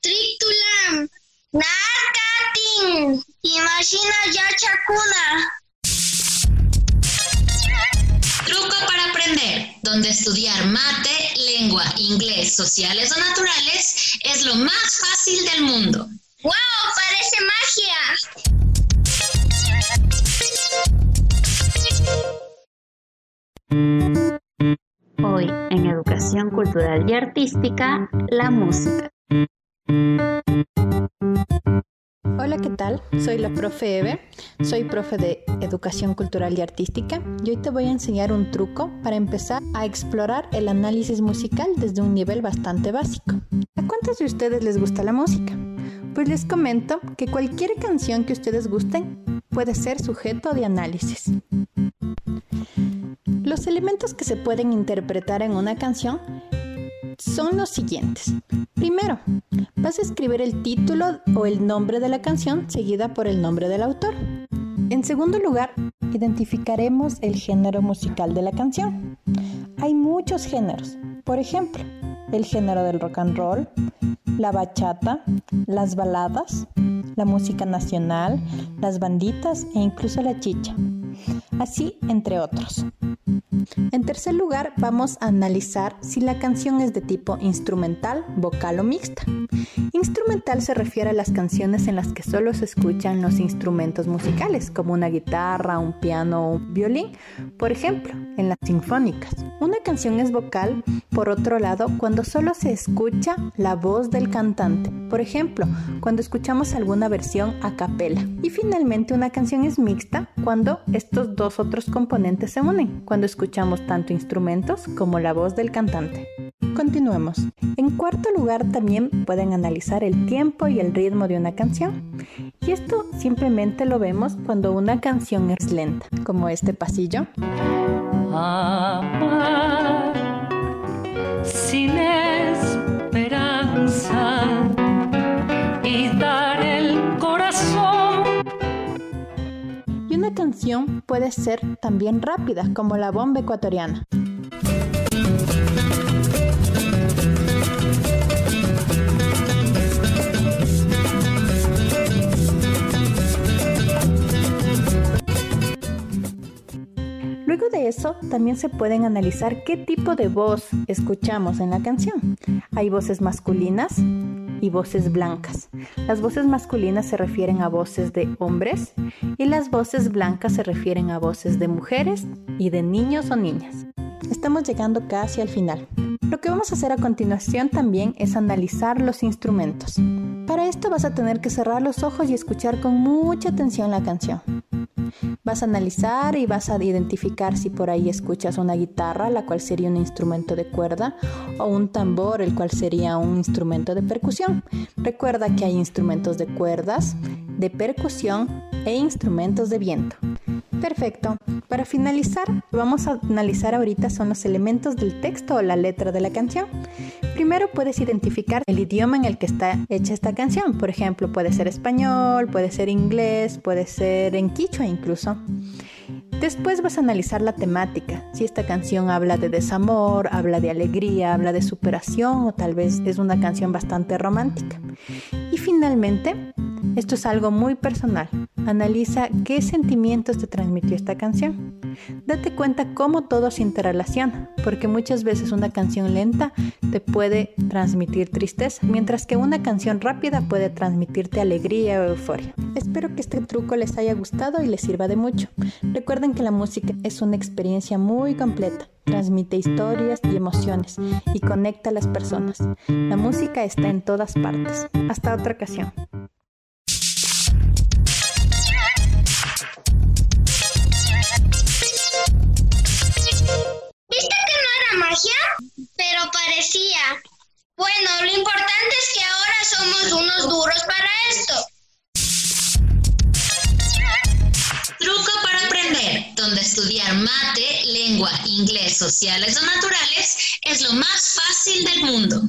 Trictulam, Narcatin, Imagina ya Chacuna. Truco para aprender, donde estudiar mate, lengua, inglés, sociales o naturales es lo más fácil del mundo. ¡Wow! Parece magia. Hoy en Educación Cultural y Artística, la música. Hola, ¿qué tal? Soy la profe Eve, soy profe de Educación Cultural y Artística y hoy te voy a enseñar un truco para empezar a explorar el análisis musical desde un nivel bastante básico. ¿A cuántos de ustedes les gusta la música? Pues les comento que cualquier canción que ustedes gusten puede ser sujeto de análisis. Los elementos que se pueden interpretar en una canción son los siguientes. Primero, vas a escribir el título o el nombre de la canción seguida por el nombre del autor. En segundo lugar, identificaremos el género musical de la canción. Hay muchos géneros. Por ejemplo, el género del rock and roll, la bachata, las baladas, la música nacional, las banditas e incluso la chicha. Así entre otros. Tercer lugar, vamos a analizar si la canción es de tipo instrumental, vocal o mixta. Instrumental se refiere a las canciones en las que solo se escuchan los instrumentos musicales, como una guitarra, un piano o un violín, por ejemplo, en las sinfónicas. Una canción es vocal, por otro lado, cuando solo se escucha la voz del cantante, por ejemplo, cuando escuchamos alguna versión a capela. Y finalmente, una canción es mixta cuando estos dos otros componentes se unen, cuando escuchamos tanto instrumentos como la voz del cantante. Continuemos. En cuarto lugar también pueden analizar el tiempo y el ritmo de una canción. Y esto simplemente lo vemos cuando una canción es lenta, como este pasillo. sin esperanza y dar el corazón. Y una canción puede ser también rápida, como la bomba ecuatoriana. Eso, también se pueden analizar qué tipo de voz escuchamos en la canción. Hay voces masculinas y voces blancas. Las voces masculinas se refieren a voces de hombres y las voces blancas se refieren a voces de mujeres y de niños o niñas. Estamos llegando casi al final. Lo que vamos a hacer a continuación también es analizar los instrumentos. Para esto vas a tener que cerrar los ojos y escuchar con mucha atención la canción. Vas a analizar y vas a identificar si por ahí escuchas una guitarra, la cual sería un instrumento de cuerda, o un tambor, el cual sería un instrumento de percusión. Recuerda que hay instrumentos de cuerdas, de percusión e instrumentos de viento. Perfecto. Para finalizar, vamos a analizar ahorita son los elementos del texto o la letra de la canción. Primero puedes identificar el idioma en el que está hecha esta canción. Por ejemplo, puede ser español, puede ser inglés, puede ser en quichua incluso. Después vas a analizar la temática, si esta canción habla de desamor, habla de alegría, habla de superación o tal vez es una canción bastante romántica. Y finalmente, esto es algo muy personal. Analiza qué sentimientos te transmitió esta canción. Date cuenta cómo todo se interrelaciona, porque muchas veces una canción lenta te puede transmitir tristeza, mientras que una canción rápida puede transmitirte alegría o euforia. Espero que este truco les haya gustado y les sirva de mucho. Recuerden que la música es una experiencia muy completa transmite historias y emociones y conecta a las personas. La música está en todas partes. Hasta otra ocasión. Bueno, lo importante es que ahora somos unos duros para esto. Truco para aprender, donde estudiar mate, lengua, inglés, sociales o naturales es lo más fácil del mundo.